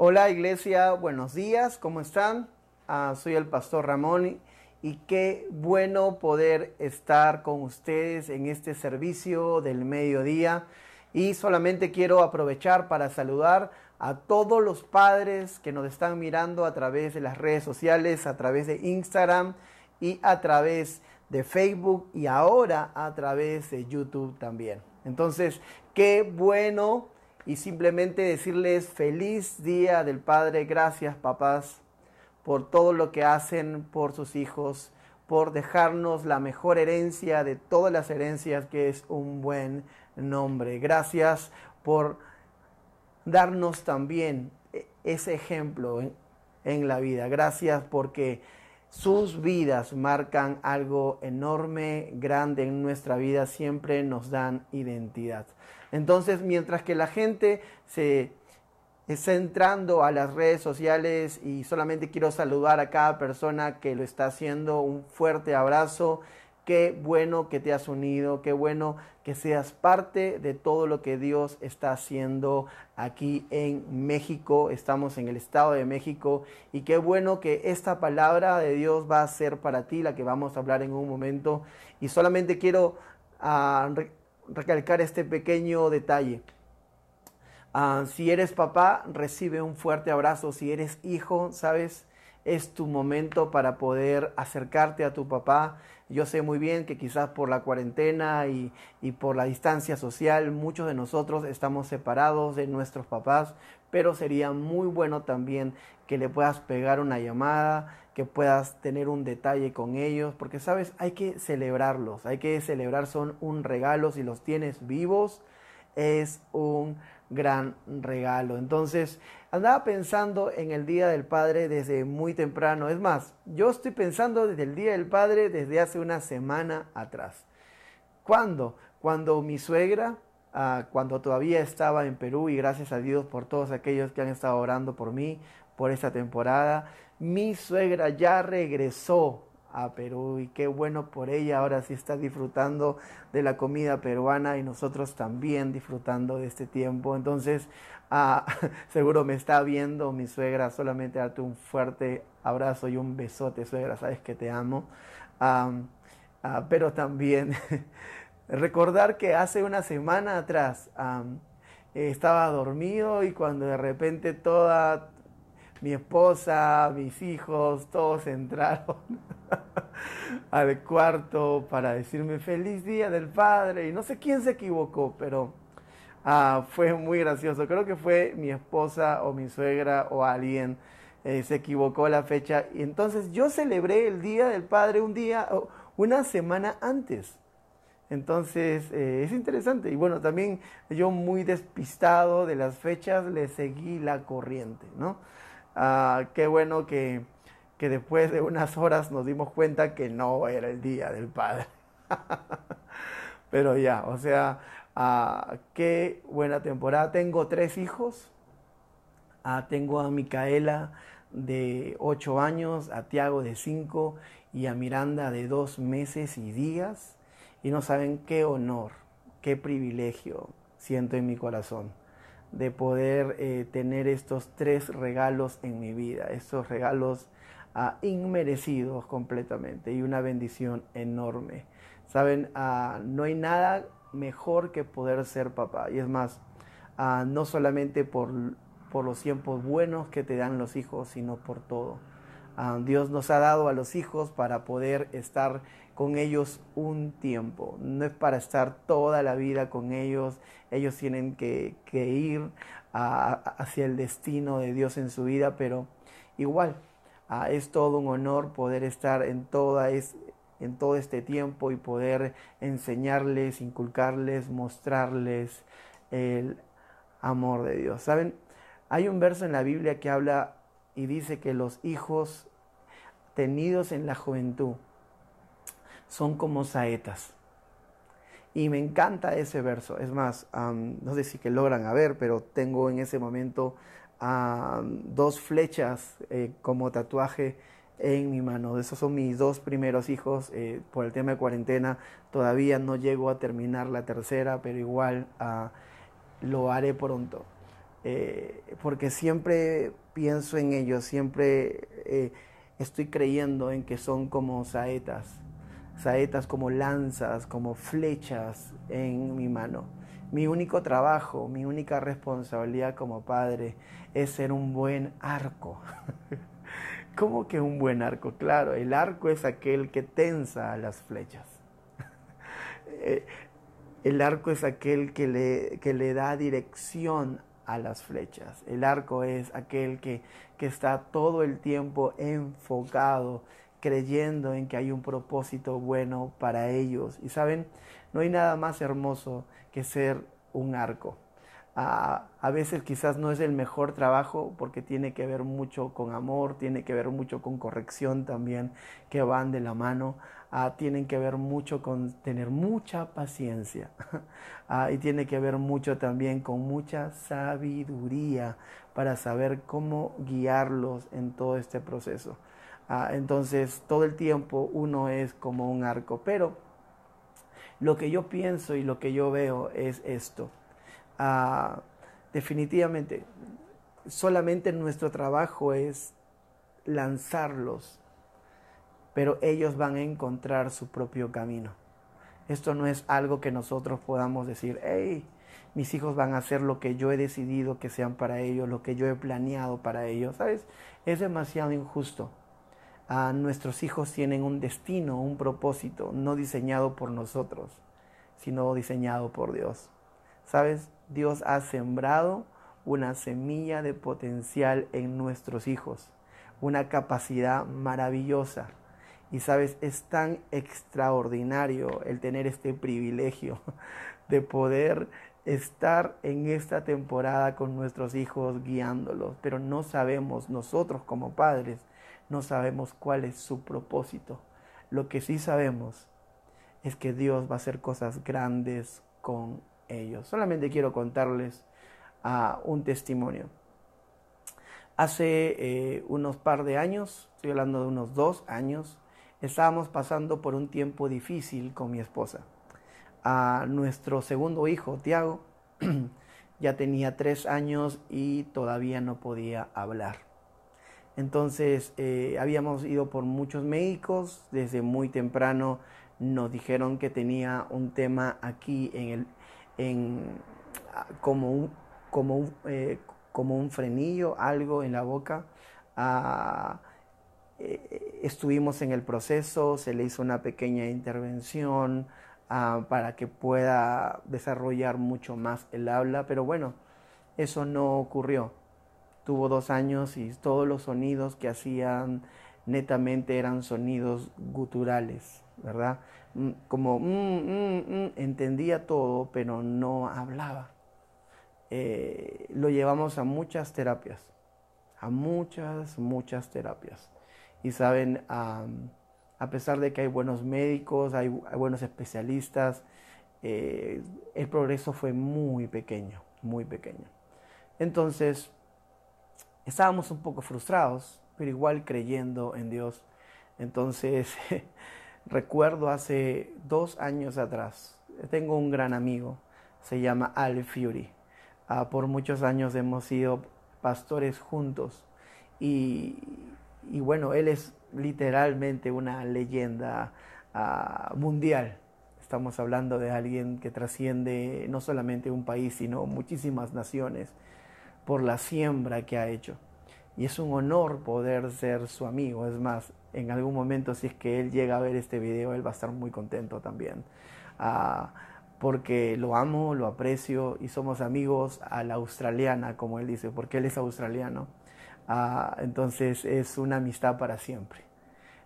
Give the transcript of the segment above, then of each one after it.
Hola iglesia, buenos días, ¿cómo están? Ah, soy el pastor Ramón y qué bueno poder estar con ustedes en este servicio del mediodía. Y solamente quiero aprovechar para saludar a todos los padres que nos están mirando a través de las redes sociales, a través de Instagram y a través de Facebook y ahora a través de YouTube también. Entonces, qué bueno y simplemente decirles feliz día del Padre. Gracias papás por todo lo que hacen por sus hijos, por dejarnos la mejor herencia de todas las herencias que es un buen nombre. Gracias por darnos también ese ejemplo en, en la vida. Gracias porque sus vidas marcan algo enorme, grande en nuestra vida, siempre nos dan identidad. Entonces, mientras que la gente se está entrando a las redes sociales y solamente quiero saludar a cada persona que lo está haciendo, un fuerte abrazo Qué bueno que te has unido, qué bueno que seas parte de todo lo que Dios está haciendo aquí en México. Estamos en el Estado de México y qué bueno que esta palabra de Dios va a ser para ti, la que vamos a hablar en un momento. Y solamente quiero uh, recalcar este pequeño detalle. Uh, si eres papá, recibe un fuerte abrazo. Si eres hijo, sabes, es tu momento para poder acercarte a tu papá. Yo sé muy bien que quizás por la cuarentena y, por la distancia social muchos de nosotros estamos separados de nuestros papás, pero sería muy bueno también que le puedas pegar una llamada, que puedas tener un detalle con ellos, porque sabes, hay que celebrarlos, hay que celebrar, son un regalo, si los tienes vivos, es un gran regalo. Entonces, andaba pensando en el Día del Padre desde muy temprano. Es más, yo estoy pensando desde el Día del Padre desde hace una semana atrás. ¿Cuándo? Cuando mi suegra, ah, cuando todavía estaba en Perú, y gracias a Dios por todos aquellos que han estado orando por mí, por esta temporada, mi suegra ya regresó Perú y qué bueno por ella, ahora sí está disfrutando de la comida peruana y nosotros también disfrutando de este tiempo. Entonces, ah, seguro me está viendo mi suegra, solamente darte un fuerte abrazo y un besote, suegra, sabes que te amo. Ah, pero también recordar que hace una semana atrás estaba dormido y cuando de repente toda mi esposa, mis hijos, todos entraron al cuarto para decirme feliz día del padre. Y no sé quién se equivocó, pero ah, fue muy gracioso. Creo que fue mi esposa o mi suegra o alguien. Eh, se equivocó la fecha. Y entonces yo celebré el día del padre un día, una semana antes. Entonces eh, es interesante. Y bueno, también yo muy despistado de las fechas le seguí la corriente, ¿no? Ah, qué bueno que, que después de unas horas nos dimos cuenta que no era el día del Padre. Pero ya, o sea, ah, qué buena temporada. Tengo tres hijos. Ah, tengo a Micaela de 8 años, a Tiago de 5 y a Miranda de 2 meses y días. Y no saben qué honor, qué privilegio siento en mi corazón de poder eh, tener estos tres regalos en mi vida, estos regalos ah, inmerecidos completamente y una bendición enorme. Saben, ah, no hay nada mejor que poder ser papá. Y es más, ah, no solamente por, por los tiempos buenos que te dan los hijos, sino por todo. Dios nos ha dado a los hijos para poder estar con ellos un tiempo. No es para estar toda la vida con ellos. Ellos tienen que, ir hacia el destino de Dios en su vida, pero igual es todo un honor poder estar en, toda en todo este tiempo y poder enseñarles, inculcarles, mostrarles el amor de Dios. ¿Saben? Hay un verso en la Biblia que habla y dice que los hijos tenidos en la juventud son como saetas. Y me encanta ese verso. Es más, no sé si que logran a ver, pero tengo en ese momento dos flechas eh, como tatuaje en mi mano. Esos son mis dos primeros hijos. Eh, por el tema de cuarentena todavía no llego a terminar la tercera, pero igual ah, lo haré pronto. eh, porque siempre pienso en ellos, siempre estoy creyendo en que son como saetas, saetas como lanzas, como flechas en mi mano. Mi único trabajo, mi única responsabilidad como padre es ser un buen arco. ¿Cómo que un buen arco? Claro, el arco es aquel que tensa a las flechas. Eh, el arco es aquel que le, que le da dirección a las flechas. El arco es aquel que, que está todo el tiempo enfocado, creyendo en que hay un propósito bueno para ellos. Y saben, no hay nada más hermoso ser un arco. A, veces quizás no es el mejor trabajo porque tiene que ver mucho con amor, tiene que ver mucho con corrección también, que van de la mano, ah, tienen que ver mucho con tener mucha paciencia y tiene que ver mucho también con mucha sabiduría para saber cómo guiarlos en todo este proceso. Entonces todo el tiempo uno es como un arco, pero lo que yo pienso y lo que yo veo es esto definitivamente, solamente nuestro trabajo es lanzarlos, pero ellos van a encontrar su propio camino. Esto no es algo que nosotros podamos decir, hey, mis hijos van a hacer lo que yo he decidido que sean para ellos, lo que yo he planeado para ellos. ¿Sabes? Es demasiado injusto. Nuestros hijos tienen un destino, un propósito, no diseñado por nosotros, sino diseñado por Dios. ¿Sabes? Dios ha sembrado una semilla de potencial en nuestros hijos, una capacidad maravillosa. Y sabes, es tan extraordinario el tener este privilegio de poder estar en esta temporada con nuestros hijos guiándolos, pero no sabemos, nosotros como padres, no sabemos cuál es su propósito. Lo que sí sabemos es que Dios va a hacer cosas grandes con ellos. Solamente quiero contarles uh, un testimonio. Hace eh, unos par de años, estoy hablando de unos dos años, estábamos pasando por un tiempo difícil con mi esposa. A nuestro segundo hijo, Tiago, ya tenía tres años y todavía no podía hablar. Entonces eh, habíamos ido por muchos médicos, desde muy temprano nos dijeron que tenía un tema aquí en el, en, ah, como, un, como, un, eh, como un frenillo, algo en la boca. Ah, eh, estuvimos en el proceso, se le hizo una pequeña intervención ah, para que pueda desarrollar mucho más el habla, pero bueno, eso no ocurrió. Tuvo dos años y todos los sonidos que hacían netamente eran sonidos guturales, ¿verdad? Mm, como mm, mm, entendía todo, pero no hablaba. Eh, lo llevamos a muchas terapias, a muchas, muchas terapias. Y saben, a pesar de que hay buenos médicos, hay, buenos especialistas, eh, el progreso fue muy pequeño, muy pequeño. Entonces, estábamos un poco frustrados, pero igual creyendo en Dios. Entonces, recuerdo hace dos años atrás, tengo un gran amigo, se llama Al Fury. Ah, por muchos años hemos sido pastores juntos y, bueno, él es literalmente una leyenda ah, mundial. Estamos hablando de alguien que trasciende no solamente un país, sino muchísimas naciones por la siembra que ha hecho. Y es un honor poder ser su amigo. Es más, en algún momento si es que él llega a ver este video, él va a estar muy contento también. Ah, porque lo amo, lo aprecio y somos amigos a la australiana, como él dice, porque él es australiano. Ah, entonces es una amistad para siempre.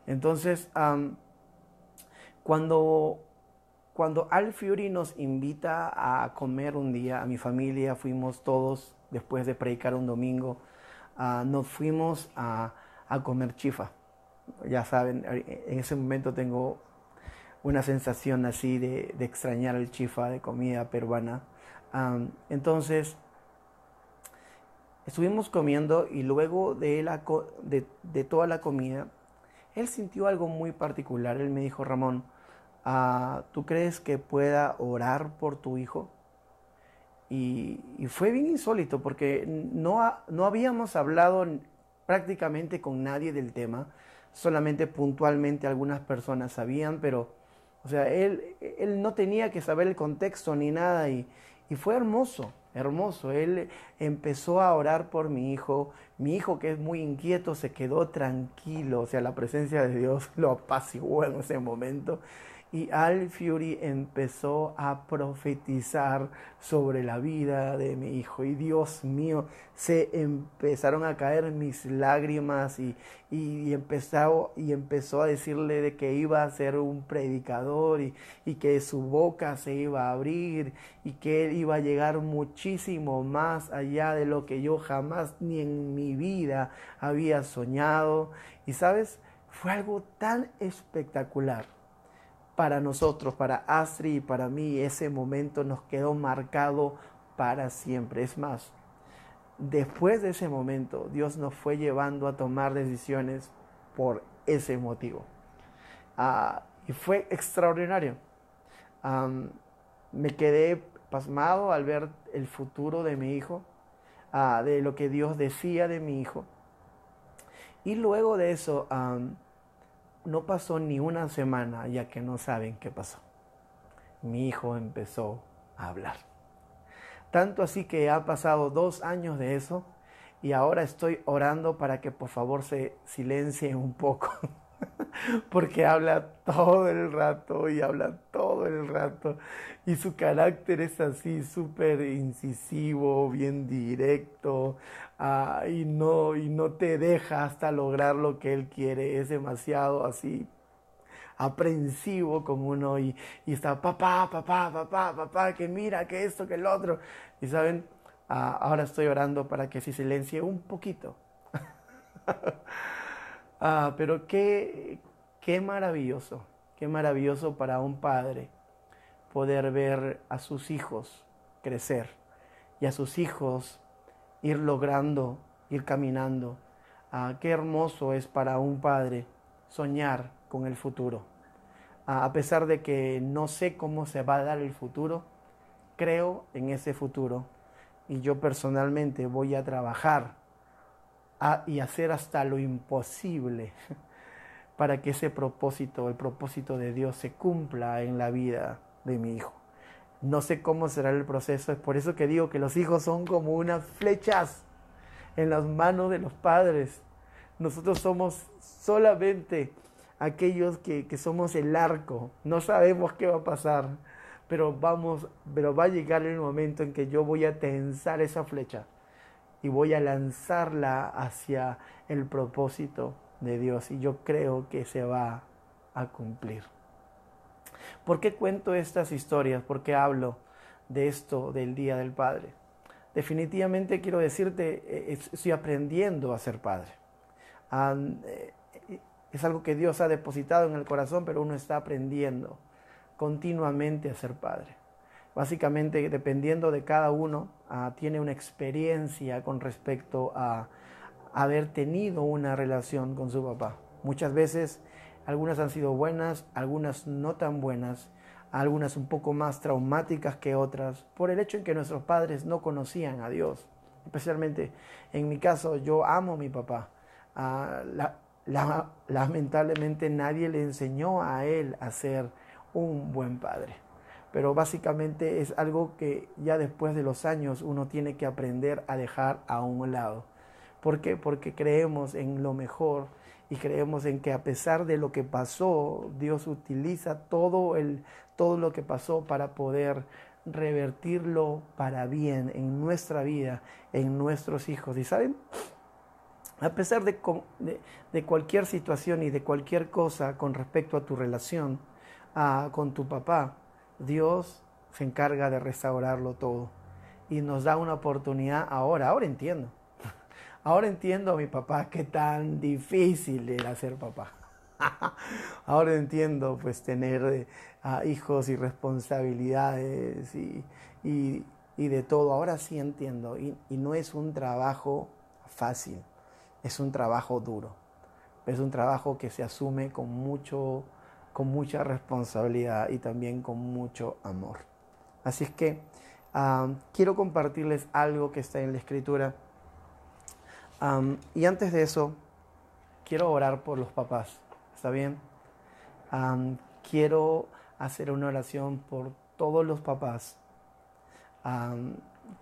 Entonces, cuando, cuando Al Fury nos invita a comer un día, a mi familia, fuimos todos después de predicar un domingo, Ah, nos fuimos a, comer chifa. Ya saben, en ese momento tengo una sensación así de, extrañar el chifa de comida peruana. entonces, estuvimos comiendo y luego de, la, toda la comida, él sintió algo muy particular. Él me dijo, Ramón, ah, ¿tú crees que pueda orar por tu hijo? Y, fue bien insólito porque no, no habíamos hablado prácticamente con nadie del tema, solamente puntualmente algunas personas sabían, pero, o sea, él, él no tenía que saber el contexto ni nada y, y fue hermoso, hermoso. Él empezó a orar por mi hijo. Mi hijo, que es muy inquieto, se quedó tranquilo. O sea, la presencia de Dios lo apaciguó en ese momento y Al Fury empezó a profetizar sobre la vida de mi hijo. Y Dios mío, se empezaron a caer mis lágrimas y, y, empezó, y empezó a decirle de que iba a ser un predicador y, y que su boca se iba a abrir y que él iba a llegar muchísimo más allá de lo que yo jamás ni en mi vida había soñado. Y sabes, fue algo tan espectacular para nosotros, para Astri y para mí, ese momento nos quedó marcado para siempre. Es más, después de ese momento, Dios nos fue llevando a tomar decisiones por ese motivo. Ah, y fue extraordinario. me quedé pasmado al ver el futuro de mi hijo, ah, de lo que Dios decía de mi hijo. Y luego de eso, no pasó ni una semana ya que no saben qué pasó. Mi hijo empezó a hablar. Tanto así que ha pasado dos años de eso y ahora estoy orando para que por favor se silencie un poco. porque habla todo el rato y habla todo el rato y su carácter es así súper incisivo, bien directo ah, y, no, y no te deja hasta lograr lo que él quiere, es demasiado así aprensivo con uno y, y está papá, papá, papá, papá, que mira, que esto, que el otro. Y saben, ah, ahora estoy orando para que se silencie un poquito. Ah, pero qué, qué maravilloso, qué maravilloso para un padre poder ver a sus hijos crecer y a sus hijos ir logrando, ir caminando. Ah, qué hermoso es para un padre soñar con el futuro. Ah, a pesar de que no sé cómo se va a dar el futuro, creo en ese futuro y yo personalmente voy a trabajar y hacer hasta lo imposible para que ese propósito, el propósito de Dios, se cumpla en la vida de mi hijo. No sé cómo será el proceso, es por eso que digo que los hijos son como unas flechas en las manos de los padres. Nosotros somos solamente aquellos que, que somos el arco, no sabemos qué va a pasar, pero vamos, pero va a llegar el momento en que yo voy a tensar esa flecha y voy a lanzarla hacia el propósito de Dios y yo creo que se va a cumplir. ¿Por qué cuento estas historias? ¿Por qué hablo de esto del Día del Padre? Definitivamente quiero decirte, eh, estoy aprendiendo a ser padre. Eh, es algo que Dios ha depositado en el corazón, pero uno está aprendiendo continuamente a ser padre. Básicamente, dependiendo de cada uno, ah, tiene una experiencia con respecto a haber tenido una relación con su papá. Muchas veces algunas han sido buenas, algunas no tan buenas, algunas un poco más traumáticas que otras, por el hecho en que nuestros padres no conocían a Dios. Especialmente en mi caso, yo amo a mi papá. Ah, lamentablemente nadie le enseñó a él a ser un buen padre pero básicamente es algo que ya después de los años uno tiene que aprender a dejar a un lado. ¿Por qué? Porque creemos en lo mejor y creemos en que a pesar de lo que pasó, Dios utiliza todo, el, todo lo que pasó para poder revertirlo para bien en nuestra vida, en nuestros hijos. Y saben, a pesar de, de, cualquier situación y de cualquier cosa con respecto a tu relación ah, con tu papá, Dios se encarga de restaurarlo todo y nos da una oportunidad ahora, ahora entiendo. Ahora entiendo a mi papá qué tan difícil era ser papá. Ahora entiendo pues tener eh, hijos y responsabilidades y, de todo. Ahora sí entiendo. Y, y no es un trabajo fácil, es un trabajo duro. Es un trabajo que se asume con mucho con mucha responsabilidad y también con mucho amor. Así es que quiero compartirles algo que está en la escritura. y antes de eso, quiero orar por los papás. ¿Está bien? quiero hacer una oración por todos los papás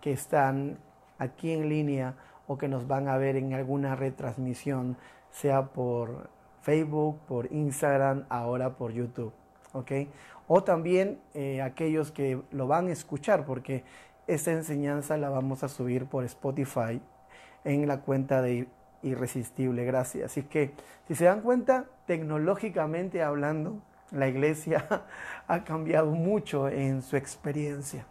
que están aquí en línea o que nos van a ver en alguna retransmisión, sea por Facebook, por Instagram, ahora por YouTube. ¿ok? O también eh, aquellos que lo van a escuchar, porque esta enseñanza la vamos a subir por Spotify en la cuenta de Irresistible Gracias. Así que, si se dan cuenta, tecnológicamente hablando, la iglesia ha cambiado mucho en su experiencia,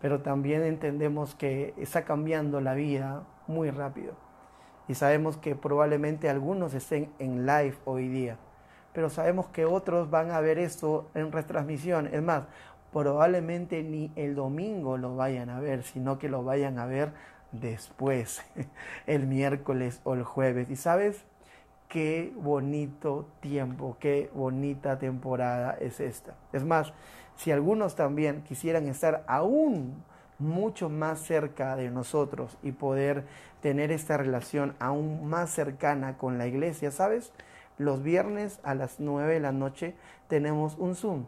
pero también entendemos que está cambiando la vida muy rápido. Y sabemos que probablemente algunos estén en live hoy día pero sabemos que otros van a ver esto en retransmisión. Es más, probablemente ni el domingo lo vayan a ver, sino que lo vayan a ver después, el miércoles o el jueves. Y sabes qué bonito tiempo, qué bonita temporada es esta. Es más, si algunos también quisieran estar aún mucho más cerca de nosotros y poder tener esta relación aún más cercana con la iglesia, ¿sabes? Los viernes a las 9 de la noche tenemos un Zoom.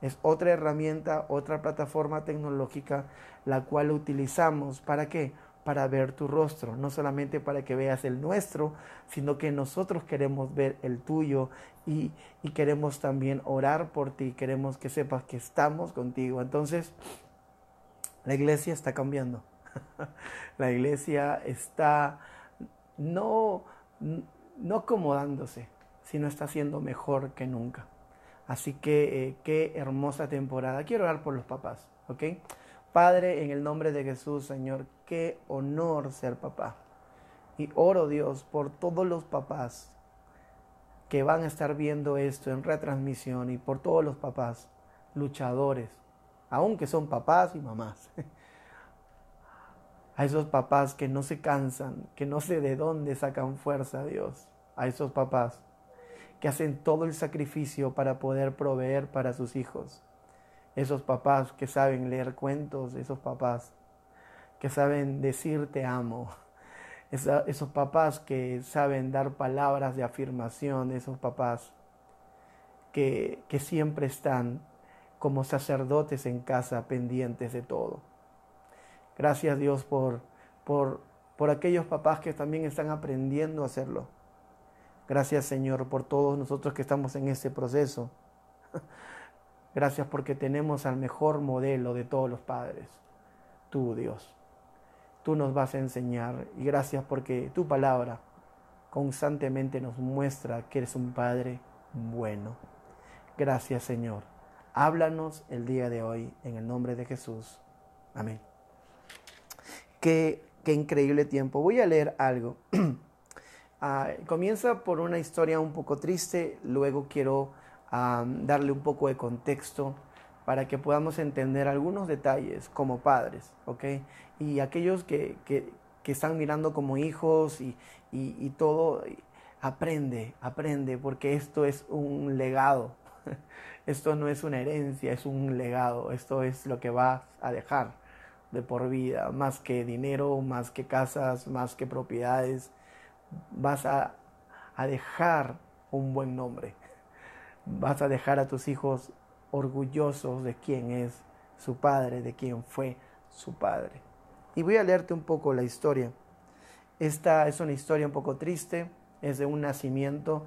Es otra herramienta, otra plataforma tecnológica la cual utilizamos. ¿Para qué? Para ver tu rostro, no solamente para que veas el nuestro, sino que nosotros queremos ver el tuyo y, y queremos también orar por ti, queremos que sepas que estamos contigo. Entonces, la iglesia está cambiando. la iglesia está no, no acomodándose, no está siendo mejor que nunca. Así que eh, qué hermosa temporada. Quiero orar por los papás, ¿ok? Padre, en el nombre de Jesús, Señor, qué honor ser papá. Y oro, Dios, por todos los papás que van a estar viendo esto en retransmisión y por todos los papás luchadores, aunque son papás y mamás. A esos papás que no se cansan, que no sé de dónde sacan fuerza, Dios. A esos papás que hacen todo el sacrificio para poder proveer para sus hijos. Esos papás que saben leer cuentos, esos papás que saben decir te amo, esos papás que saben dar palabras de afirmación, esos papás que, que siempre están como sacerdotes en casa pendientes de todo. Gracias Dios por, por, por aquellos papás que también están aprendiendo a hacerlo Gracias Señor por todos nosotros que estamos en ese proceso. Gracias porque tenemos al mejor modelo de todos los padres, tú Dios. Tú nos vas a enseñar y gracias porque tu palabra constantemente nos muestra que eres un Padre bueno. Gracias Señor. Háblanos el día de hoy en el nombre de Jesús. Amén. Qué, qué increíble tiempo. Voy a leer algo Ah, comienza por una historia un poco triste, luego quiero darle un poco de contexto para que podamos entender algunos detalles como padres, ¿ok? Y aquellos que, están mirando como hijos y, y todo, aprende, aprende, porque esto es un legado. Esto no es una herencia, es un legado. Esto es lo que vas a dejar de por vida, más que dinero, más que casas, más que propiedades vas a, dejar un buen nombre. Vas a dejar a tus hijos orgullosos de quién es su padre, de quién fue su padre. Y voy a leerte un poco la historia. Esta es una historia un poco triste, es de un nacimiento,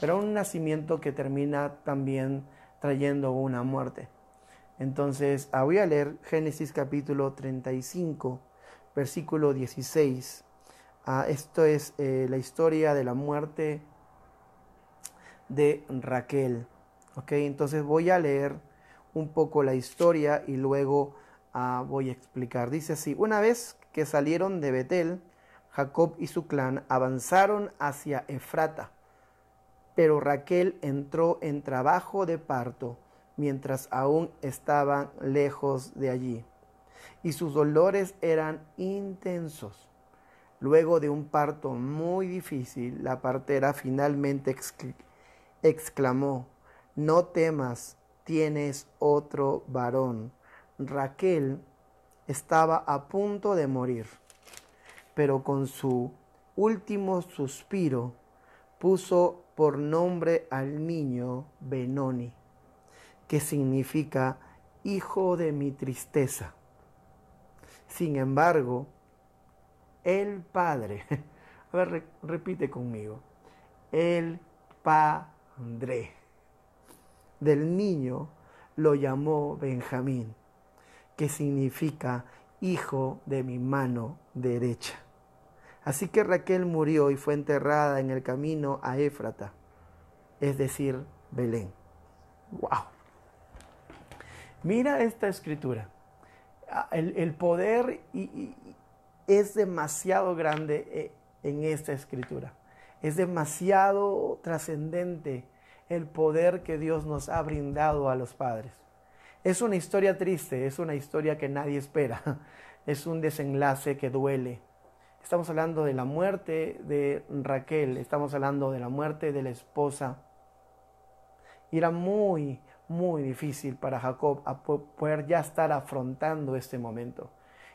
pero un nacimiento que termina también trayendo una muerte. Entonces, ah, voy a leer Génesis capítulo 35, versículo 16 Ah, esto es eh, la historia de la muerte de Raquel. ¿ok? Entonces voy a leer un poco la historia y luego ah, voy a explicar. Dice así, una vez que salieron de Betel, Jacob y su clan avanzaron hacia Efrata, pero Raquel entró en trabajo de parto mientras aún estaban lejos de allí, y sus dolores eran intensos. Luego de un parto muy difícil, la partera finalmente exclamó, no temas, tienes otro varón. Raquel estaba a punto de morir, pero con su último suspiro puso por nombre al niño Benoni, que significa hijo de mi tristeza. Sin embargo, el Padre, a ver, repite conmigo, el Padre del niño lo llamó Benjamín, que significa hijo de mi mano derecha. Así que Raquel murió y fue enterrada en el camino a Éfrata, es decir, Belén. ¡Wow! Mira esta escritura. Ah, el, poder es demasiado grande eh, en esta escritura. Es demasiado trascendente el poder que Dios nos ha brindado a los padres. Es una historia triste, es una historia que nadie espera, es un desenlace que duele, Estamos hablando de la muerte de Raquel, estamos hablando de la muerte de la esposa. Y era muy, muy difícil para Jacob poder ya estar afrontando este momento.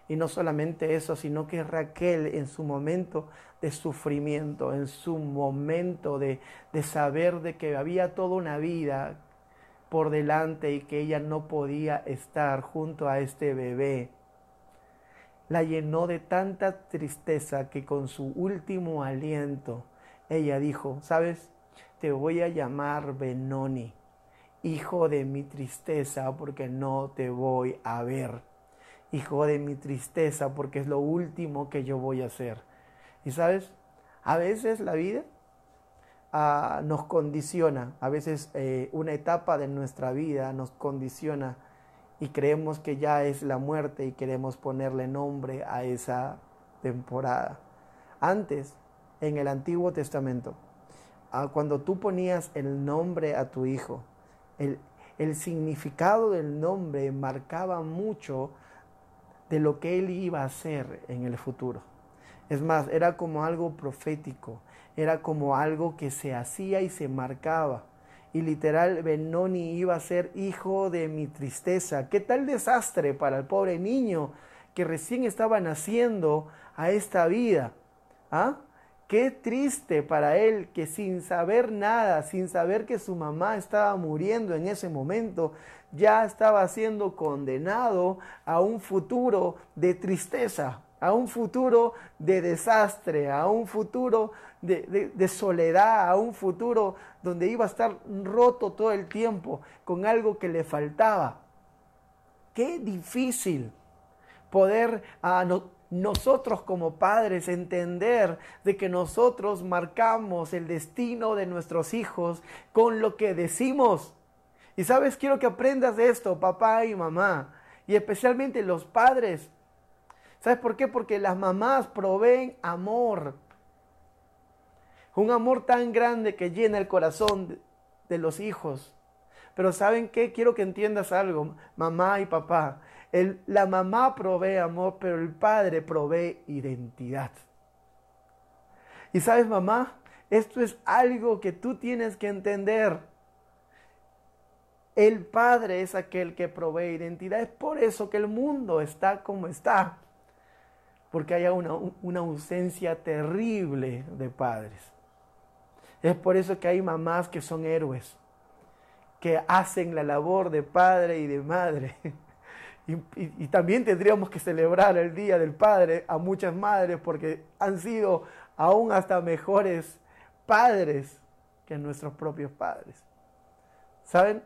Y no solamente eso, sino que Raquel en su momento de sufrimiento, en su momento de, de saber de que había toda una vida por delante y que ella no podía estar junto a este bebé, la llenó de tanta tristeza que con su último aliento ella dijo, ¿sabes? Te voy a llamar Benoni, hijo de mi tristeza, porque no te voy a ver. Hijo de mi tristeza, porque es lo último que yo voy a hacer. Y sabes, a veces la vida ah, nos condiciona, a veces eh, una etapa de nuestra vida nos condiciona y creemos que ya es la muerte y queremos ponerle nombre a esa temporada. Antes, en el Antiguo Testamento, ah, cuando tú ponías el nombre a tu hijo, el, el significado del nombre marcaba mucho de lo que él iba a hacer en el futuro. Es más, era como algo profético, era como algo que se hacía y se marcaba y literal Benoni iba a ser hijo de mi tristeza. ¿Qué tal desastre para el pobre niño que recién estaba naciendo a esta vida? ¿Ah? Qué triste para él que sin saber nada, sin saber que su mamá estaba muriendo en ese momento, ya estaba siendo condenado a un futuro de tristeza, a un futuro de desastre, a un futuro de, soledad, a un futuro donde iba a estar roto todo el tiempo con algo que le faltaba. Qué difícil poder a nosotros como padres entender de que nosotros marcamos el destino de nuestros hijos con lo que decimos. Y sabes, quiero que aprendas de esto, papá y mamá, y especialmente los padres. ¿Sabes por qué? Porque las mamás proveen amor, un amor tan grande que llena el corazón de, los hijos. Pero ¿saben qué? Quiero que entiendas algo, mamá y papá. La mamá provee amor, pero el padre provee identidad. Y sabes, mamá, esto es algo que tú tienes que entender. El padre es aquel que provee identidad. Es por eso que el mundo está como está. Porque hay una, una ausencia terrible de padres. Es por eso que hay mamás que son héroes, que hacen la labor de padre y de madre. Y, también tendríamos que celebrar el Día del Padre a muchas madres porque han sido aún hasta mejores padres que nuestros propios padres. ¿Saben?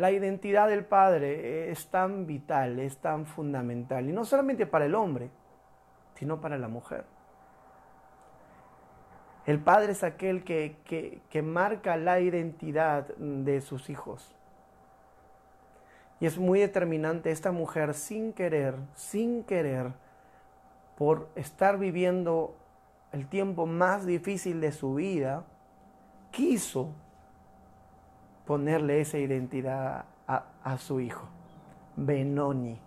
La identidad del padre es tan vital, es tan fundamental, y no solamente para el hombre, sino para la mujer. El padre es aquel que, marca la identidad de sus hijos. Y es muy determinante esta mujer sin querer, sin querer, por estar viviendo el tiempo más difícil de su vida, quiso ponerle esa identidad a, su hijo. Benoni,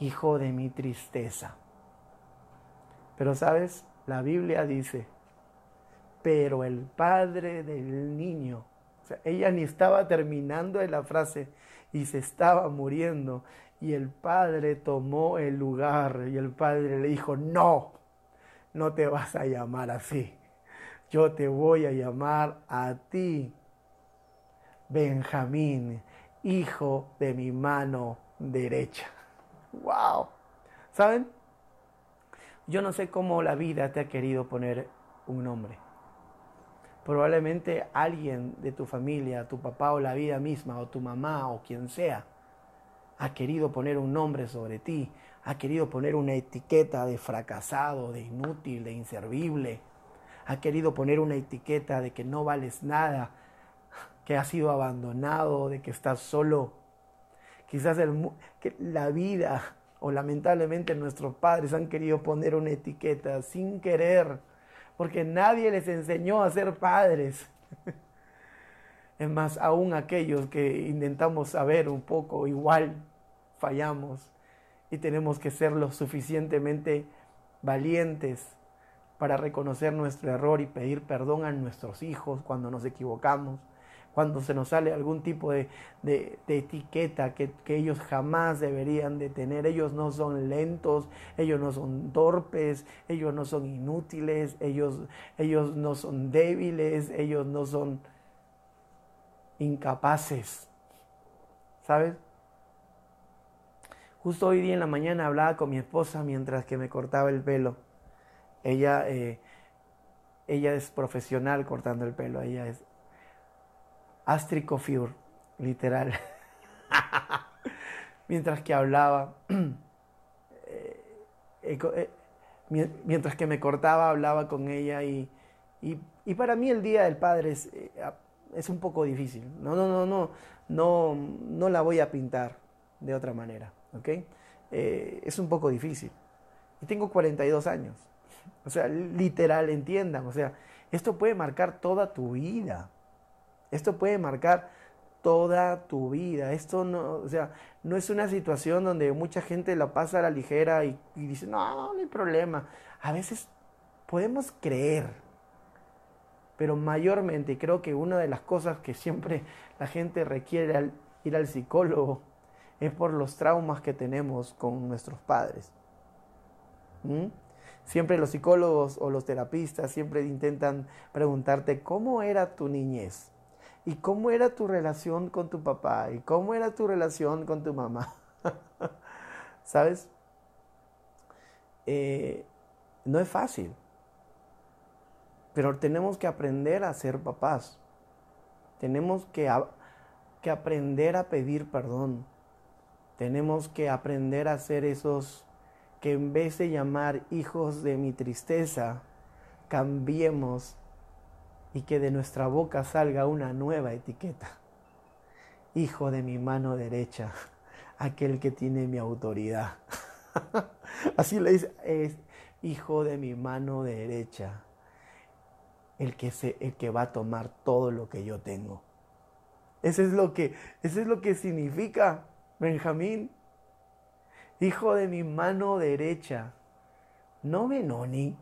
hijo de mi tristeza. Pero sabes, la Biblia dice pero el padre del niño, ella ni estaba terminando la frase y se estaba muriendo. Y el padre tomó el lugar y el padre le dijo, no, no te vas a llamar así. Yo te voy a llamar a ti, Benjamín, hijo de mi mano derecha. ¡Wow! ¿Saben? Yo no sé cómo la vida te ha querido poner un nombre. Probablemente alguien de tu familia, tu papá o la vida misma, o tu mamá o quien sea, ha querido poner un nombre sobre ti, ha querido poner una etiqueta de fracasado, de inútil, de inservible, ha querido poner una etiqueta de que no vales nada, que has sido abandonado, de que estás solo. Quizás el, que la vida o lamentablemente nuestros padres han querido poner una etiqueta sin querer, porque nadie les enseñó a ser padres. Es más, aún aquellos que intentamos saber un poco, igual fallamos y tenemos que ser lo suficientemente valientes para reconocer nuestro error y pedir perdón a nuestros hijos cuando nos equivocamos cuando se nos sale algún tipo de, etiqueta que, ellos jamás deberían de tener. Ellos no son lentos, ellos no son torpes, ellos no son inútiles, ellos, ellos no son débiles, ellos no son incapaces. ¿Sabes? Justo hoy día en la mañana hablaba con mi esposa mientras que me cortaba el pelo. Ella, eh, ella es profesional cortando el pelo, ella es Astrid literal. mientras que hablaba, eh, eh, mientras que me cortaba, hablaba con ella y, y, para mí el Día del Padre es, eh, es, un poco difícil. No, no, no, no, no, no la voy a pintar de otra manera, ¿ok? es un poco difícil. Y tengo 42 años. O sea, literal, entiendan. O sea, esto puede marcar toda tu vida. Esto puede marcar toda tu vida. Esto no, o sea, no es una situación donde mucha gente la pasa a la ligera y, dice, no, no hay problema. A veces podemos creer, pero mayormente creo que una de las cosas que siempre la gente requiere al ir al psicólogo es por los traumas que tenemos con nuestros padres. ¿Mm? Siempre los psicólogos o los terapistas siempre intentan preguntarte cómo era tu niñez. ¿Y cómo era tu relación con tu papá? ¿Y cómo era tu relación con tu mamá? ¿Sabes? Eh, no es fácil. Pero tenemos que aprender a ser papás. Tenemos que, que aprender a pedir perdón. Tenemos que aprender a ser esos que en vez de llamar hijos de mi tristeza, cambiemos y que de nuestra boca salga una nueva etiqueta. Hijo de mi mano derecha, aquel que tiene mi autoridad. Así le dice, es hijo de mi mano derecha, el que, se, el que va a tomar todo lo que yo tengo. Eso es lo que, eso es lo que significa Benjamín. Hijo de mi mano derecha. No Benoni,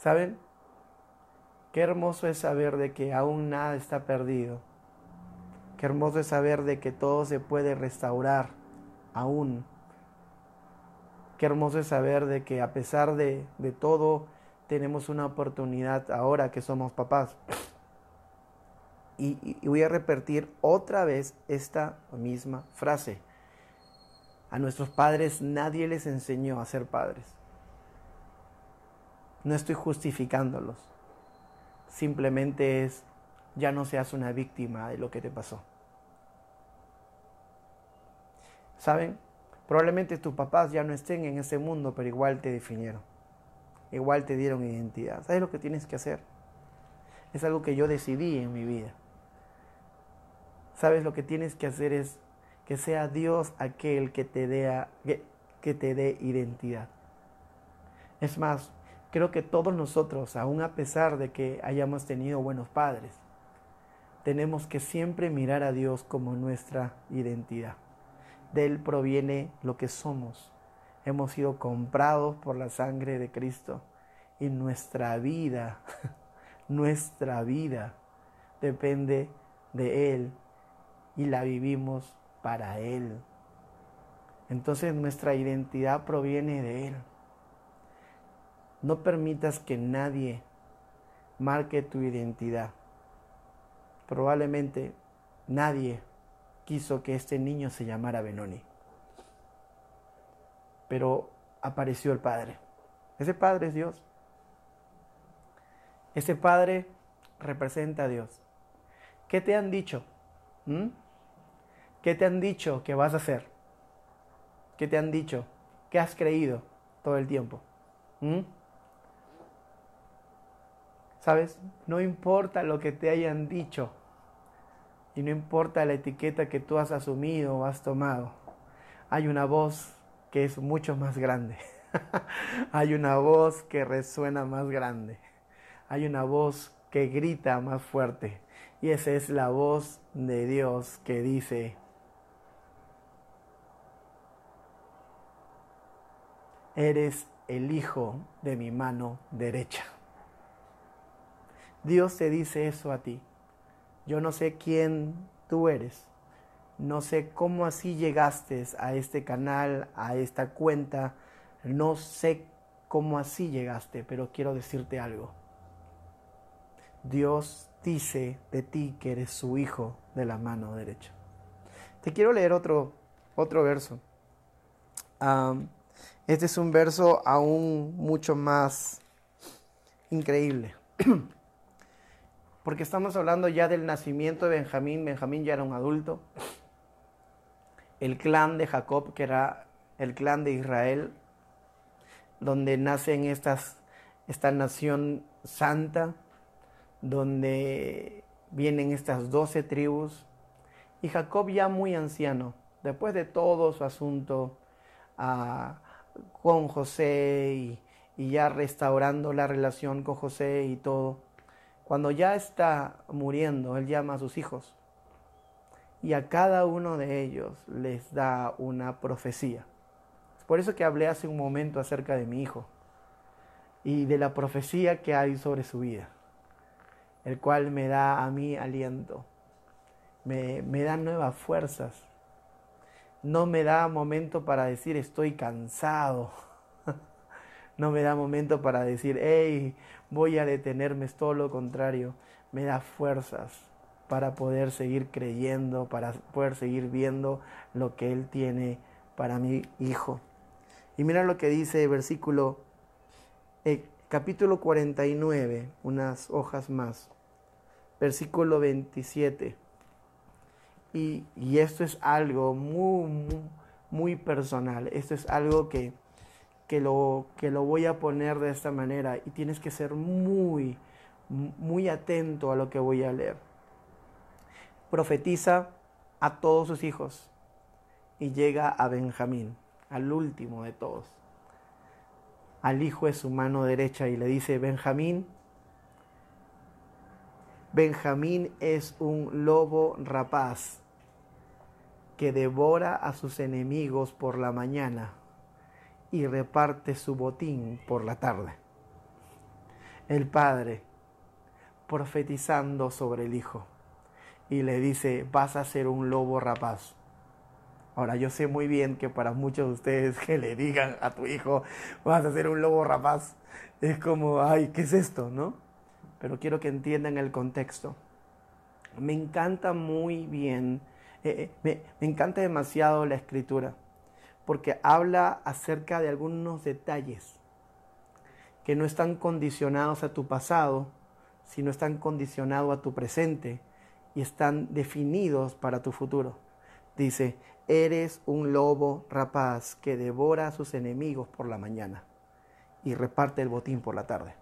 ¿Saben? Qué hermoso es saber de que aún nada está perdido. Qué hermoso es saber de que todo se puede restaurar aún. Qué hermoso es saber de que a pesar de, de todo tenemos una oportunidad ahora que somos papás. Y, y, voy a repetir otra vez esta misma frase. A nuestros padres nadie les enseñó a ser padres. No estoy justificándolos. Simplemente es, ya no seas una víctima de lo que te pasó. ¿Saben? Probablemente tus papás ya no estén en ese mundo, pero igual te definieron. Igual te dieron identidad. ¿Sabes lo que tienes que hacer? Es algo que yo decidí en mi vida. ¿Sabes lo que tienes que hacer es que sea Dios aquel que te dé, que te dé identidad? Es más, Creo que todos nosotros, aun a pesar de que hayamos tenido buenos padres, tenemos que siempre mirar a Dios como nuestra identidad. De Él proviene lo que somos. Hemos sido comprados por la sangre de Cristo y nuestra vida, nuestra vida depende de Él y la vivimos para Él. Entonces nuestra identidad proviene de Él. No permitas que nadie marque tu identidad. Probablemente nadie quiso que este niño se llamara Benoni. Pero apareció el Padre. Ese Padre es Dios. Ese Padre representa a Dios. ¿Qué te han dicho? ¿Mm? ¿Qué te han dicho que vas a hacer? ¿Qué te han dicho? ¿Qué has creído todo el tiempo? ¿Mm? ¿Sabes? No importa lo que te hayan dicho y no importa la etiqueta que tú has asumido o has tomado. Hay una voz que es mucho más grande. Hay una voz que resuena más grande. Hay una voz que grita más fuerte. Y esa es la voz de Dios que dice, eres el hijo de mi mano derecha. Dios te dice eso a ti. Yo no sé quién tú eres. No sé cómo así llegaste a este canal, a esta cuenta. No sé cómo así llegaste, pero quiero decirte algo. Dios dice de ti que eres su hijo de la mano derecha. Te quiero leer otro, otro verso. este es un verso aún mucho más increíble. Porque estamos hablando ya del nacimiento de Benjamín. Benjamín ya era un adulto. El clan de Jacob, que era el clan de Israel, donde nacen esta nación santa donde vienen estas doce tribus, y Jacob ya muy anciano, después de todo su asunto ah, con José y ya restaurando la relación con José y todo, cuando ya está muriendo, él llama a sus hijos y a cada uno de ellos les da una profecía. Es por eso que hablé hace un momento acerca de mi hijo y de la profecía que hay sobre su vida el cual me da a mí aliento, me, da nuevas fuerzas. No me da momento para decir estoy cansado. No me da momento para decir, hey, voy a detenerme, es todo lo contrario. Me da fuerzas para poder seguir creyendo, para poder seguir viendo lo que Él tiene para mi hijo. Y mira lo que dice el versículo eh, capítulo 49, unas hojas más, versículo 27. Y, esto es algo muy, muy, personal, esto es algo que, que, lo, que lo voy a poner de esta manera y tienes que ser muy, muy atento a lo que voy a leer. Profetiza a todos sus hijos y llega a Benjamín, al último de todos al hijo de su mano derecha y le dice, Benjamín, Benjamín es un lobo rapaz que devora a sus enemigos por la mañana y reparte su botín por la tarde. El padre profetizando sobre el hijo y le dice, vas a ser un lobo rapaz. Ahora, yo sé muy bien que para muchos de ustedes que le digan a tu hijo, vas a ser un lobo rapaz, es como, ay, ¿qué es esto? ¿No? Pero quiero que entiendan el contexto. Me encanta muy bien, eh, eh, me, encanta demasiado la escritura, porque habla acerca de algunos detalles que no están condicionados a tu pasado, sino están condicionados a tu presente y están definidos para tu futuro. Dice, Eres un lobo rapaz que devora a sus enemigos por la mañana y reparte el botín por la tarde.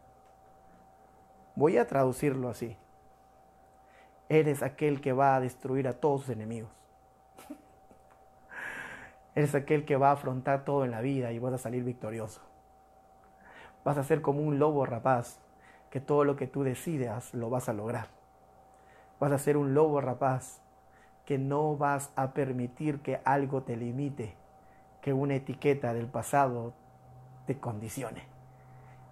Voy a traducirlo así. Eres aquel que va a destruir a todos sus enemigos. Eres aquel que va a afrontar todo en la vida y vas a salir victorioso. Vas a ser como un lobo rapaz, que todo lo que tú decidas lo vas a lograr. Vas a ser un lobo rapaz que no vas a permitir que algo te limite, que una etiqueta del pasado te condicione.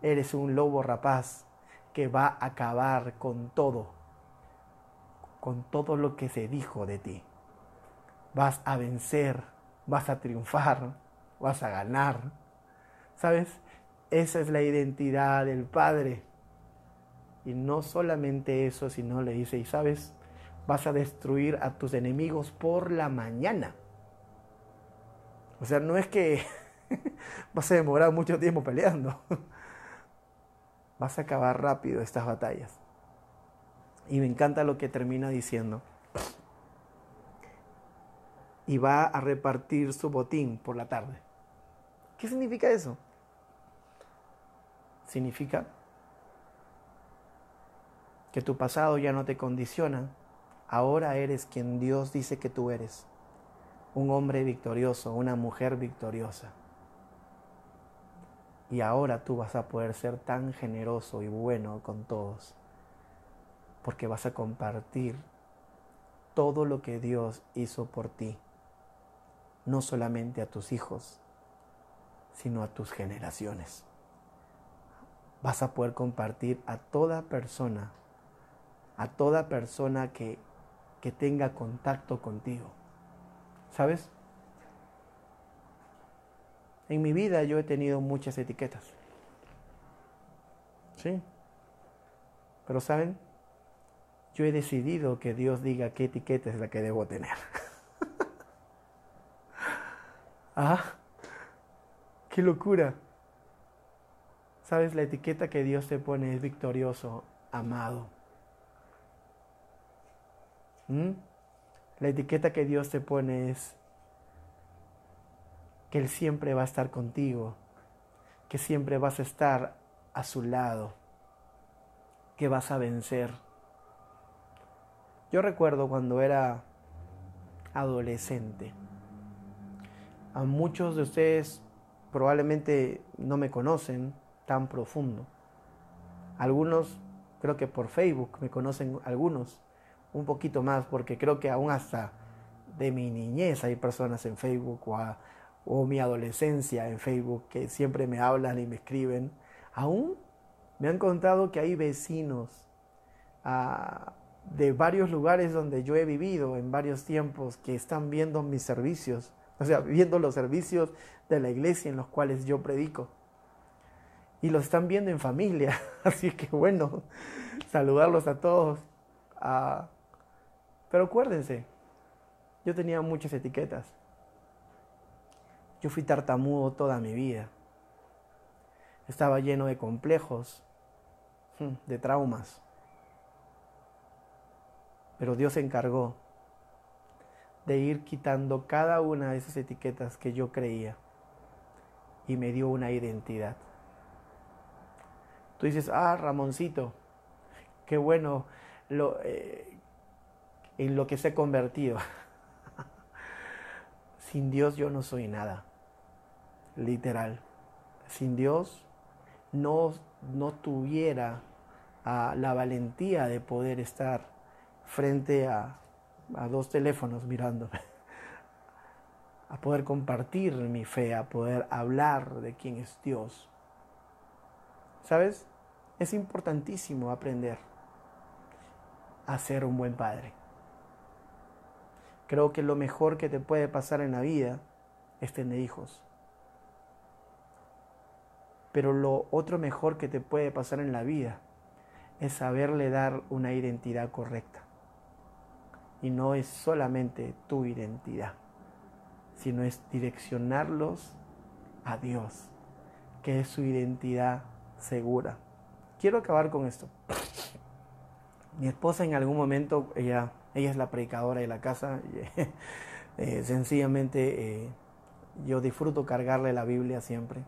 Eres un lobo rapaz que va a acabar con todo, con todo lo que se dijo de ti. vas a vencer, vas a triunfar, vas a ganar. ¿Sabes? Esa es la identidad del Padre. Y no solamente eso, sino le dice, y sabes, vas a destruir a tus enemigos por la mañana. O sea, no es que vas a demorar mucho tiempo peleando. Vas a acabar rápido estas batallas. Y me encanta lo que termina diciendo. Y va a repartir su botín por la tarde. ¿Qué significa eso? Significa que tu pasado ya no te condiciona. Ahora eres quien Dios dice que tú eres. Un hombre victorioso, una mujer victoriosa. Y ahora tú vas a poder ser tan generoso y bueno con todos, porque vas a compartir todo lo que Dios hizo por ti, no solamente a tus hijos, sino a tus generaciones. Vas a poder compartir a toda persona, a toda persona que, que tenga contacto contigo. ¿Sabes? En mi vida yo he tenido muchas etiquetas. ¿Sí? Pero ¿saben? Yo he decidido que Dios diga qué etiqueta es la que debo tener. ah, qué locura. ¿Sabes? La etiqueta que Dios te pone es victorioso, amado. ¿Mm? La etiqueta que Dios te pone es que Él siempre va a estar contigo, que siempre vas a estar a su lado, que vas a vencer. Yo recuerdo cuando era adolescente, a muchos de ustedes probablemente no me conocen tan profundo. Algunos, creo que por Facebook me conocen algunos, un poquito más, porque creo que aún hasta de mi niñez hay personas en Facebook o mi adolescencia en Facebook que siempre me hablan y me escriben, aún me han contado que hay vecinos ah, de varios lugares donde yo he vivido en varios tiempos que están viendo mis servicios, o sea, viendo los servicios de la iglesia en los cuales yo predico. Y los están viendo en familia, así que bueno, saludarlos a todos. Ah, pero acuérdense, yo tenía muchas etiquetas. Yo fui tartamudo toda mi vida. Estaba lleno de complejos, hmm, de traumas. Pero Dios se encargó de ir quitando cada una de esas etiquetas que yo creía y me dio una identidad. Tú dices, ah, Ramoncito, qué bueno lo, eh, en lo que se ha convertido. Sin Dios yo no soy nada. Literal. Sin Dios no, no tuviera ah, la valentía de poder estar frente a, a dos teléfonos mirándome. A poder compartir mi fe, a poder hablar de quién es Dios. ¿Sabes? Es importantísimo aprender a ser un buen padre. Creo que lo mejor que te puede pasar en la vida es tener hijos. Pero lo otro mejor que te puede pasar en la vida es saberle dar una identidad correcta. Y no es solamente tu identidad, sino es direccionarlos a Dios, que es su identidad segura. Quiero acabar con esto. Mi esposa en algún momento, ella ella es la predicadora de la casa. Eh, sencillamente eh, yo disfruto cargarle la Biblia siempre.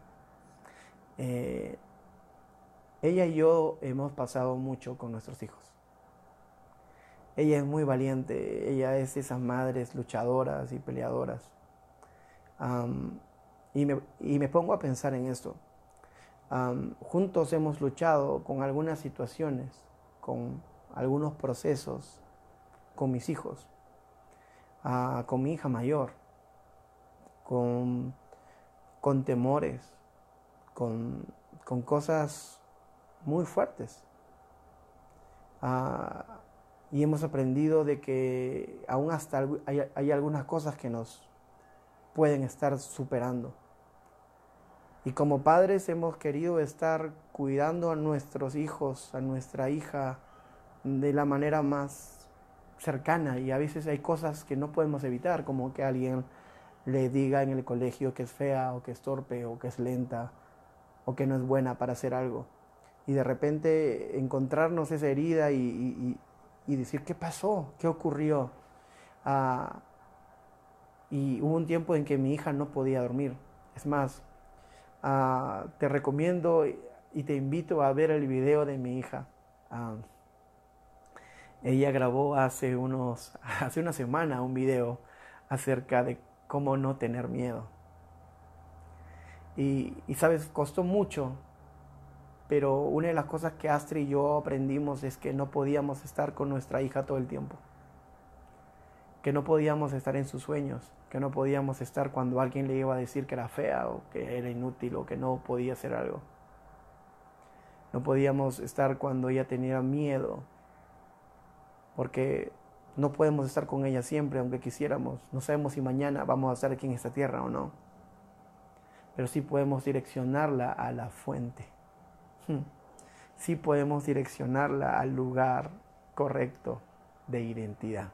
Eh, ella y yo hemos pasado mucho con nuestros hijos. Ella es muy valiente, ella es esas madres luchadoras y peleadoras. y, me, pongo a pensar en esto. juntos hemos luchado con algunas situaciones, con algunos procesos con mis hijos, ah, con mi hija mayor, con, con temores, con, con, cosas muy fuertes. Ah, Y hemos aprendido de que aún hasta hay, algunas cosas que nos pueden estar superando. Y como padres hemos querido estar cuidando a nuestros hijos, a nuestra hija, de la manera más cercana. Y a veces hay cosas que no podemos evitar, como que alguien le diga en el colegio que es fea o que es torpe o que es lenta o que no es buena para hacer algo. Y de repente encontrarnos esa herida y, decir, ¿qué pasó? ¿Qué ocurrió? Ah, y hubo un tiempo en que mi hija no podía dormir. Es más, ah, te recomiendo y te invito a ver el video de mi hija. Ah, ella grabó hace, unos, hace una semana un video acerca de cómo no tener miedo. Y, y, sabes, costó mucho, pero una de las cosas que Astrid y yo aprendimos es que no podíamos estar con nuestra hija todo el tiempo, que no podíamos estar en sus sueños, que no podíamos estar cuando alguien le iba a decir que era fea o que era inútil o que no podía hacer algo. No podíamos estar cuando ella tenía miedo, porque no podemos estar con ella siempre, aunque quisiéramos. No sabemos si mañana vamos a estar aquí en esta tierra o no. Pero sí podemos direccionarla a la fuente. Hmm. Sí podemos direccionarla al lugar correcto de identidad.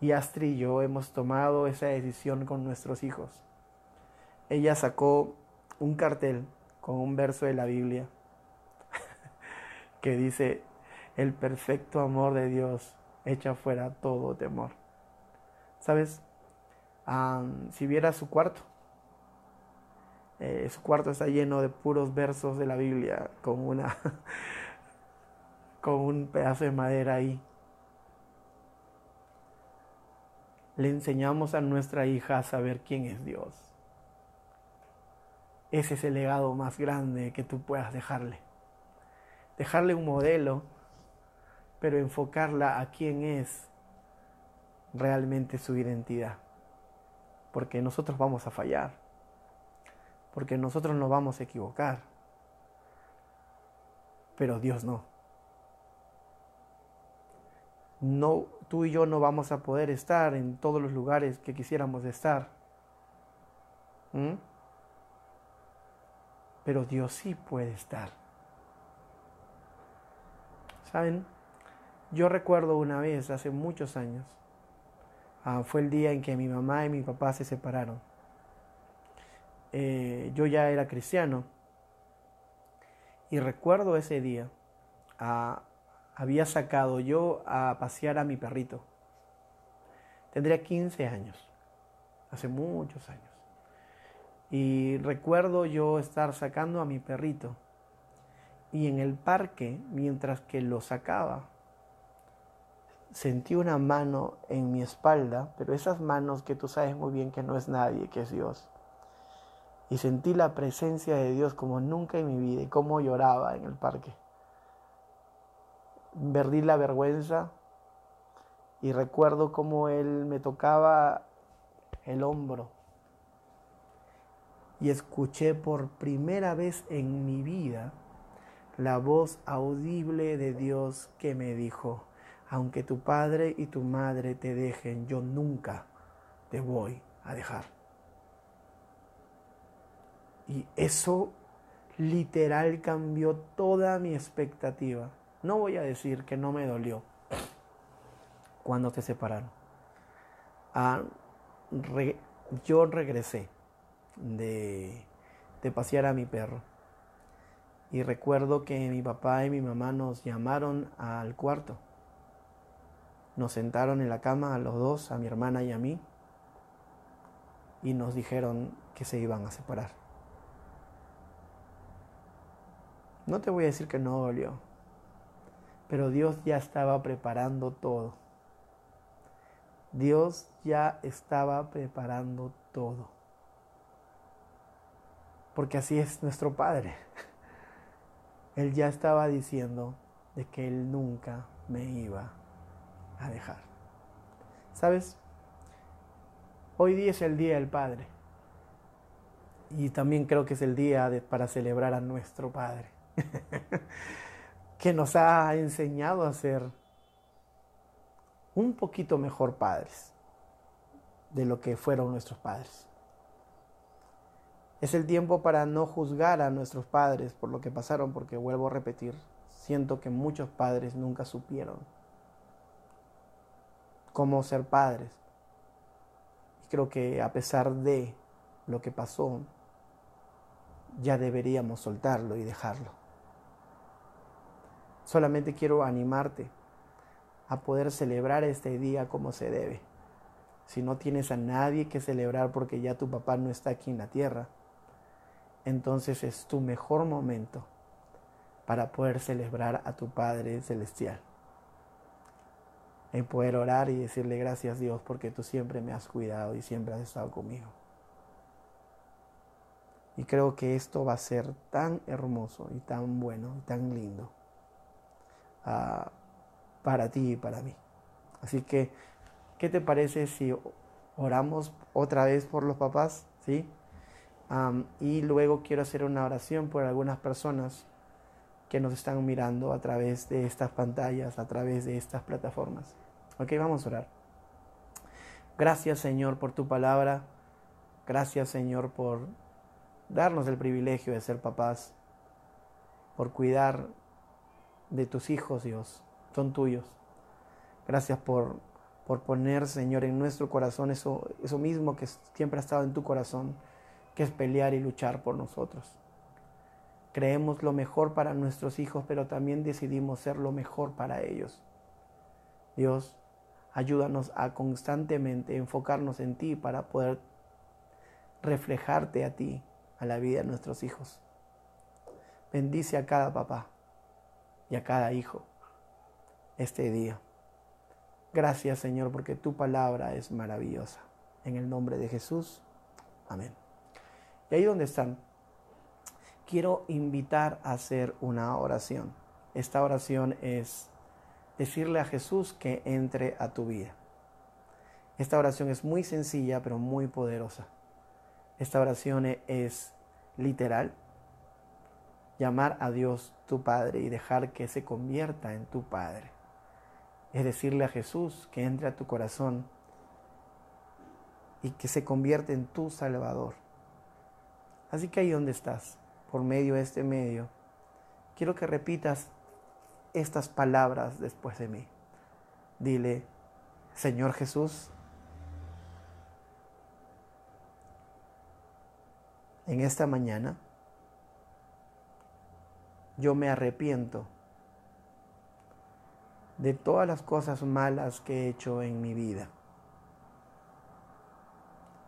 Y Astrid y yo hemos tomado esa decisión con nuestros hijos. Ella sacó un cartel con un verso de la Biblia que dice, el perfecto amor de Dios echa fuera todo temor. ¿Sabes? si viera su cuarto, eh, su cuarto está lleno de puros versos de la Biblia con una con un pedazo de madera ahí. Le enseñamos a nuestra hija a saber quién es Dios. Ese es el legado más grande que tú puedas dejarle. Dejarle un modelo pero enfocarla a quién es realmente su identidad. Porque nosotros vamos a fallar, porque nosotros nos vamos a equivocar, pero Dios no. No, tú y yo no vamos a poder estar en todos los lugares que quisiéramos estar. ¿Mm? Pero Dios sí puede estar. ¿Saben? Yo recuerdo una vez, hace muchos años, ah, fue el día en que mi mamá y mi papá se separaron. Eh, yo ya era cristiano y recuerdo ese día, había sacado yo a pasear a mi perrito. Tendría 15 años, hace muchos años. Y recuerdo yo estar sacando a mi perrito y en el parque, mientras que lo sacaba, sentí una mano en mi espalda, pero esas manos que tú sabes muy bien que no es nadie, que es Dios. Y sentí la presencia de Dios como nunca en mi vida y cómo lloraba en el parque. Perdí la vergüenza y recuerdo cómo Él me tocaba el hombro. Y escuché por primera vez en mi vida la voz audible de Dios que me dijo, aunque tu padre y tu madre te dejen, yo nunca te voy a dejar. Y eso literal cambió toda mi expectativa. No voy a decir que no me dolió cuando te separaron. Ah, yo regresé de pasear a mi perro. Y recuerdo que mi papá y mi mamá nos llamaron al cuarto nos sentaron en la cama a los dos, a mi hermana y a mí, y nos dijeron que se iban a separar. No te voy a decir que no dolió, pero Dios ya estaba preparando todo. Dios ya estaba preparando todo. Porque así es nuestro Padre. Él ya estaba diciendo de que Él nunca me iba a dejar. ¿Sabes? Hoy día es el Día del Padre. Y también creo que es el día para celebrar a nuestro Padre, que nos ha enseñado a ser un poquito mejor padres de lo que fueron nuestros padres. Es el tiempo para no juzgar a nuestros padres por lo que pasaron, porque vuelvo a repetir, siento que muchos padres nunca supieron cómo ser padres. Y creo que a pesar de lo que pasó, ya deberíamos soltarlo y dejarlo. Solamente quiero animarte a poder celebrar este día como se debe. Si no tienes a nadie que celebrar porque ya tu papá no está aquí en la tierra, entonces es tu mejor momento para poder celebrar a tu Padre Celestial. En poder orar y decirle gracias Dios porque tú siempre me has cuidado y siempre has estado conmigo. Y creo que esto va a ser tan hermoso y tan bueno y tan lindo ah, para ti y para mí. Así que, ¿qué te parece si oramos otra vez por los papás? ¿Sí? y luego quiero hacer una oración por algunas personas que nos están mirando a través de estas pantallas, a través de estas plataformas. Ok, vamos a orar. Gracias Señor por tu palabra. Gracias Señor por darnos el privilegio de ser papás, por cuidar de tus hijos, Dios. Son tuyos. Gracias por, por poner, Señor, en nuestro corazón eso, eso mismo que siempre ha estado en tu corazón que es pelear y luchar por nosotros. Creemos lo mejor para nuestros hijos, pero también decidimos ser lo mejor para ellos. Dios, ayúdanos a constantemente enfocarnos en ti para poder reflejarte a ti, a la vida de nuestros hijos. Bendice a cada papá y a cada hijo este día. Gracias Señor porque tu palabra es maravillosa. En el nombre de Jesús. Amén. Y ahí donde están, quiero invitar a hacer una oración. Esta oración es decirle a Jesús que entre a tu vida. Esta oración es muy sencilla, pero muy poderosa. Esta oración es literal. Llamar a Dios tu Padre y dejar que se convierta en tu Padre. Es decirle a Jesús que entre a tu corazón y que se convierta en tu Salvador. Así que ahí donde estás, por medio de este medio, quiero que repitas estas palabras después de mí. Dile, Señor Jesús, en esta mañana yo me arrepiento de todas las cosas malas que he hecho en mi vida.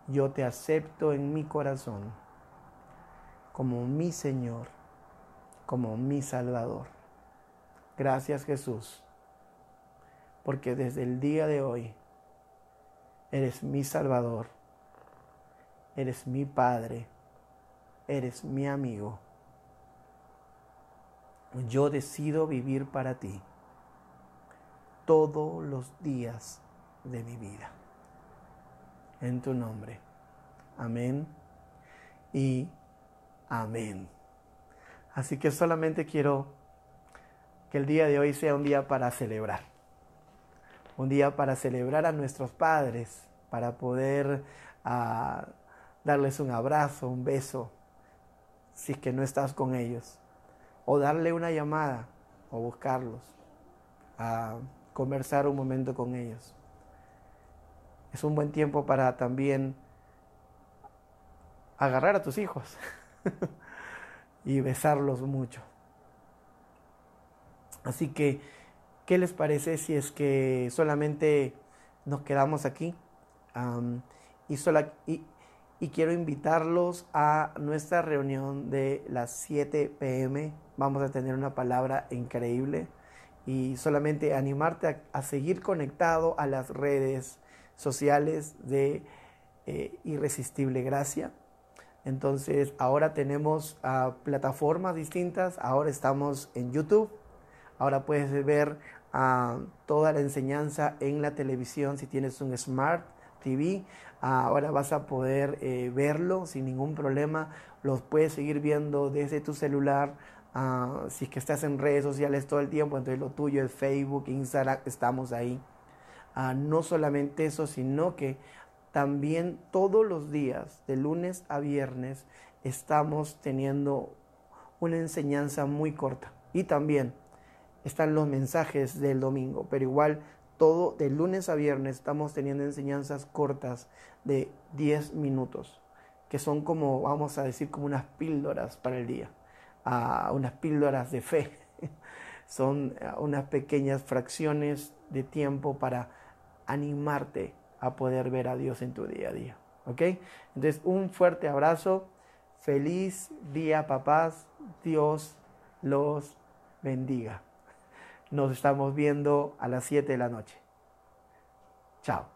Yo te acepto en mi corazón como mi Señor, como mi Salvador. Gracias Jesús, porque desde el día de hoy eres mi Salvador, eres mi Padre, eres mi amigo. Yo decido vivir para ti todos los días de mi vida. En tu nombre. Amén. Y Amén. Así que solamente quiero que el día de hoy sea un día para celebrar. Un día para celebrar a nuestros padres, para poder ah, darles un abrazo, un beso, si es que no estás con ellos. O darle una llamada, o buscarlos, a conversar un momento con ellos. Es un buen tiempo para también agarrar a tus hijos. y besarlos mucho. Así que, ¿qué les parece si es que solamente nos quedamos aquí? y, y, y, quiero invitarlos a nuestra reunión de las 7 pm. Vamos a tener una palabra increíble y solamente animarte a, seguir conectado a las redes sociales de eh, Irresistible Gracia. Entonces ahora tenemos ah, plataformas distintas, ahora estamos en YouTube, ahora puedes ver ah, toda la enseñanza en la televisión si tienes un Smart TV, ahora vas a poder eh, verlo sin ningún problema, los puedes seguir viendo desde tu celular, si es que estás en redes sociales todo el tiempo, entonces lo tuyo es Facebook, Instagram, estamos ahí. Ah, no solamente eso, sino que también todos los días, de lunes a viernes, estamos teniendo una enseñanza muy corta. Y también están los mensajes del domingo, pero igual todo de lunes a viernes estamos teniendo enseñanzas cortas de 10 minutos, que son como, vamos a decir, como unas píldoras para el día, uh, unas píldoras de fe. son uh, unas pequeñas fracciones de tiempo para animarte a poder ver a Dios en tu día a día. ¿Ok? Entonces, un fuerte abrazo. Feliz día, papás. Dios los bendiga. Nos estamos viendo a las 7 de la noche. Chao.